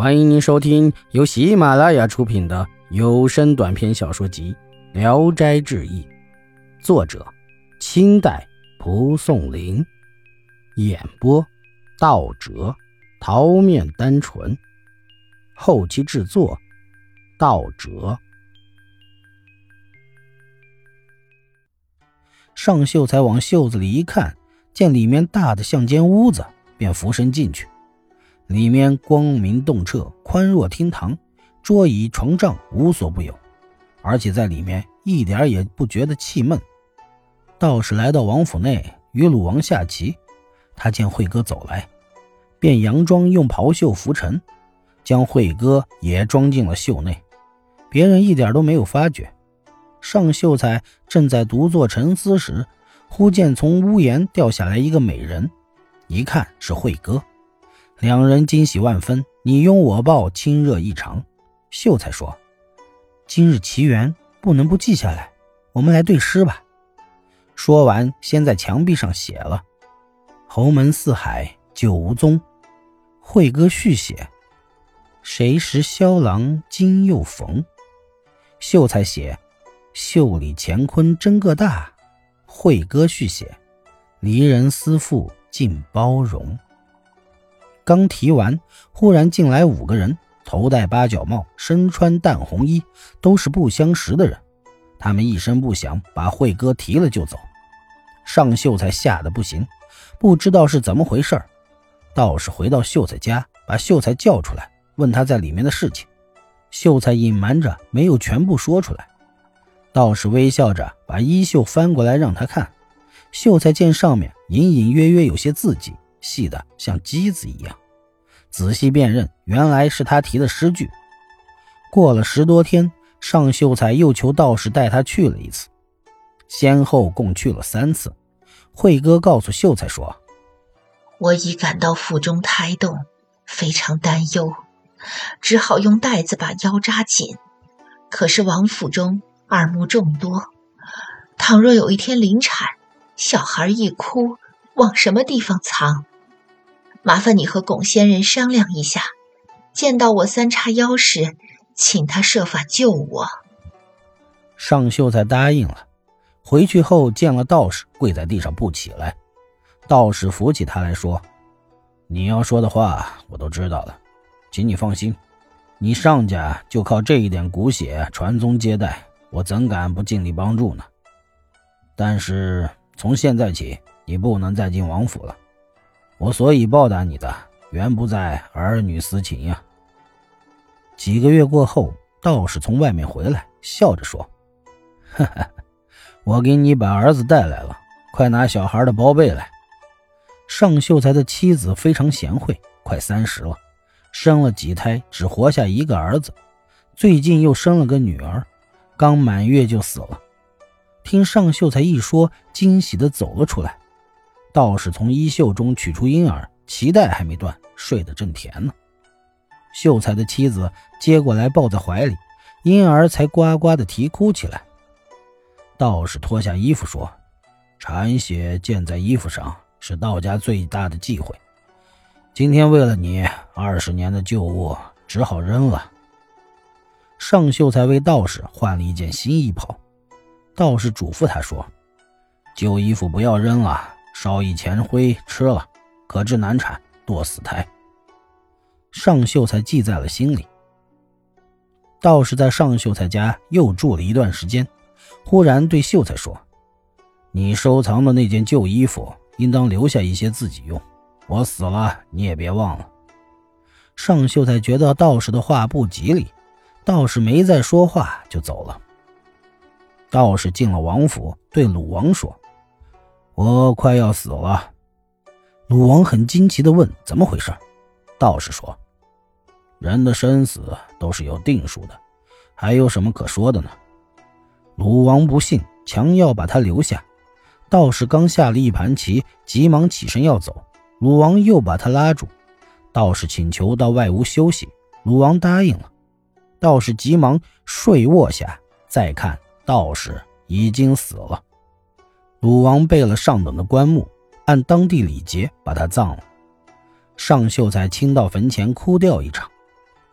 欢迎您收听由喜马拉雅出品的有声短篇小说集《聊斋志异》，作者：清代蒲松龄，演播：道哲、桃面单纯，后期制作：道哲。尚秀才往袖子里一看，见里面大的像间屋子，便俯身进去。里面光明洞彻，宽若厅堂，桌椅床帐无所不有，而且在里面一点也不觉得气闷。道士来到王府内，与鲁王下棋。他见慧哥走来，便佯装用袍袖拂尘，将慧哥也装进了袖内。别人一点都没有发觉。尚秀才正在独坐沉思时，忽见从屋檐掉下来一个美人，一看是慧哥。两人惊喜万分，你拥我抱，亲热异常。秀才说：“今日奇缘不能不记下来，我们来对诗吧。”说完，先在墙壁上写了：“侯门四海久无踪。”慧哥续写：“谁识萧郎今又逢？”秀才写：“袖里乾坤真个大。”慧哥续写：“离人思妇尽包容。”刚提完，忽然进来五个人，头戴八角帽，身穿淡红衣，都是不相识的人。他们一声不响，把慧哥提了就走。尚秀才吓得不行，不知道是怎么回事道士回到秀才家，把秀才叫出来，问他在里面的事情。秀才隐瞒着，没有全部说出来。道士微笑着把衣袖翻过来让他看。秀才见上面隐隐约约有些字迹，细的像机子一样。仔细辨认，原来是他提的诗句。过了十多天，尚秀才又求道士带他去了一次，先后共去了三次。慧哥告诉秀才说：“我已感到腹中胎动，非常担忧，只好用带子把腰扎紧。可是王府中耳目众多，倘若有一天临产，小孩一哭，往什么地方藏？”麻烦你和巩仙人商量一下，见到我三叉腰时，请他设法救我。尚秀才答应了。回去后见了道士，跪在地上不起来。道士扶起他来说：“你要说的话我都知道了，请你放心，你尚家就靠这一点骨血传宗接代，我怎敢不尽力帮助呢？但是从现在起，你不能再进王府了。”我所以报答你的，原不在儿女私情呀。几个月过后，道士从外面回来，笑着说：“哈哈，我给你把儿子带来了，快拿小孩的包被来。”尚秀才的妻子非常贤惠，快三十了，生了几胎，只活下一个儿子，最近又生了个女儿，刚满月就死了。听尚秀才一说，惊喜的走了出来。道士从衣袖中取出婴儿，脐带还没断，睡得正甜呢。秀才的妻子接过来抱在怀里，婴儿才呱呱的啼哭起来。道士脱下衣服说：“产血溅在衣服上是道家最大的忌讳，今天为了你二十年的旧物，只好扔了。”尚秀才为道士换了一件新衣袍。道士嘱咐他说：“旧衣服不要扔了。”烧一钱灰吃了，可致难产，堕死胎。尚秀才记在了心里。道士在尚秀才家又住了一段时间，忽然对秀才说：“你收藏的那件旧衣服，应当留下一些自己用。我死了，你也别忘了。”尚秀才觉得道士的话不吉利，道士没再说话，就走了。道士进了王府，对鲁王说。我快要死了，鲁王很惊奇地问：“怎么回事？”道士说：“人的生死都是有定数的，还有什么可说的呢？”鲁王不信，强要把他留下。道士刚下了一盘棋，急忙起身要走，鲁王又把他拉住。道士请求到外屋休息，鲁王答应了。道士急忙睡卧下，再看，道士已经死了。鲁王备了上等的棺木，按当地礼节把他葬了。尚秀才亲到坟前哭掉一场。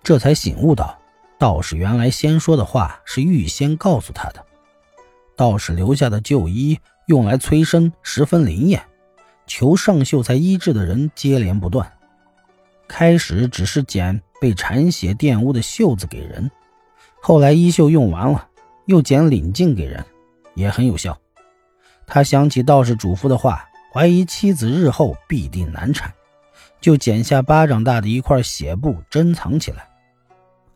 这才醒悟到，道士原来先说的话是预先告诉他的。道士留下的旧衣用来催生，十分灵验，求尚秀才医治的人接连不断。开始只是捡被缠血玷污的袖子给人，后来衣袖用完了，又捡领镜给人，也很有效。他想起道士嘱咐的话，怀疑妻子日后必定难产，就剪下巴掌大的一块血布珍藏起来。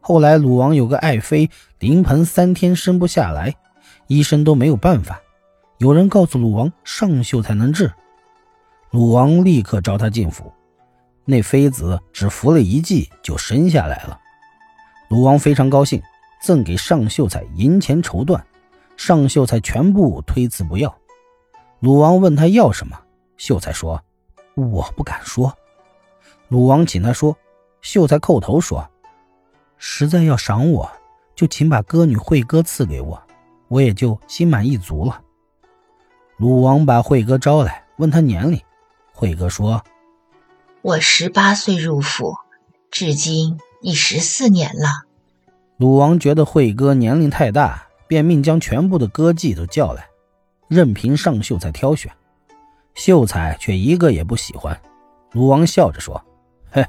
后来鲁王有个爱妃临盆三天生不下来，医生都没有办法，有人告诉鲁王上秀才能治，鲁王立刻召他进府。那妃子只服了一剂就生下来了，鲁王非常高兴，赠给尚秀才银钱绸缎，尚秀才全部推辞不要。鲁王问他要什么，秀才说：“我不敢说。”鲁王请他说，秀才叩头说：“实在要赏我，就请把歌女慧哥赐给我，我也就心满意足了。”鲁王把慧哥招来，问他年龄，慧哥说。我十八岁入府，至今已十四年了。鲁王觉得慧哥年龄太大，便命将全部的歌妓都叫来，任凭尚秀才挑选。秀才却一个也不喜欢。鲁王笑着说：“嘿，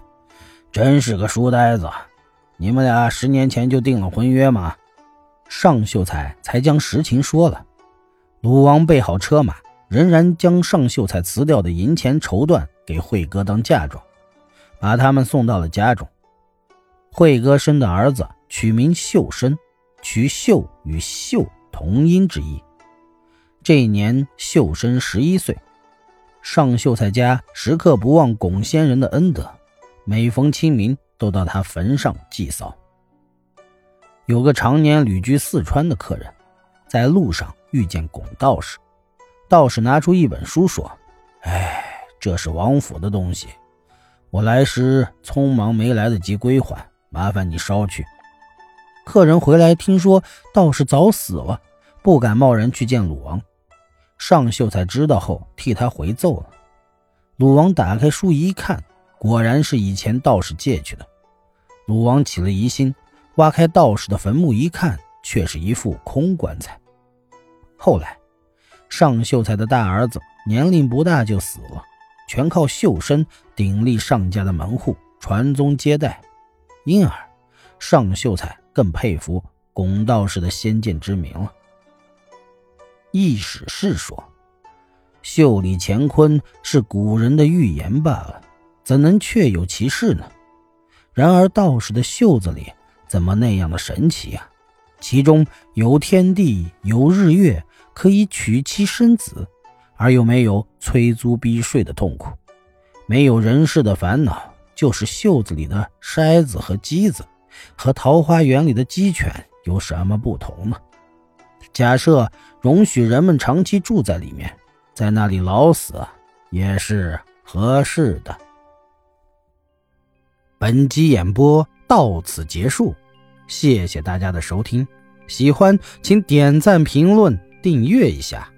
真是个书呆子！你们俩十年前就定了婚约吗？”尚秀才才将实情说了。鲁王备好车马，仍然将尚秀才辞掉的银钱绸缎。给慧哥当嫁妆，把他们送到了家中。慧哥生的儿子取名秀生，取秀与秀同音之意。这一年，秀生十一岁。尚秀才家时刻不忘巩先人的恩德，每逢清明都到他坟上祭扫。有个常年旅居四川的客人，在路上遇见巩道士，道士拿出一本书说：“哎。”这是王府的东西，我来时匆忙没来得及归还，麻烦你捎去。客人回来听说道士早死了，不敢贸然去见鲁王。尚秀才知道后替他回奏了。鲁王打开书一看，果然是以前道士借去的。鲁王起了疑心，挖开道士的坟墓一看，却是一副空棺材。后来，尚秀才的大儿子年龄不大就死了。全靠秀身鼎立上家的门户，传宗接代，因而尚秀才更佩服龚道士的先见之明了。易史是说：“袖里乾坤是古人的预言罢了，怎能确有其事呢？”然而道士的袖子里怎么那样的神奇啊？其中有天地，有日月，可以娶妻生子。而又没有催租逼税的痛苦，没有人世的烦恼，就是袖子里的筛子和机子，和桃花源里的鸡犬有什么不同呢？假设容许人们长期住在里面，在那里老死也是合适的。本集演播到此结束，谢谢大家的收听，喜欢请点赞、评论、订阅一下。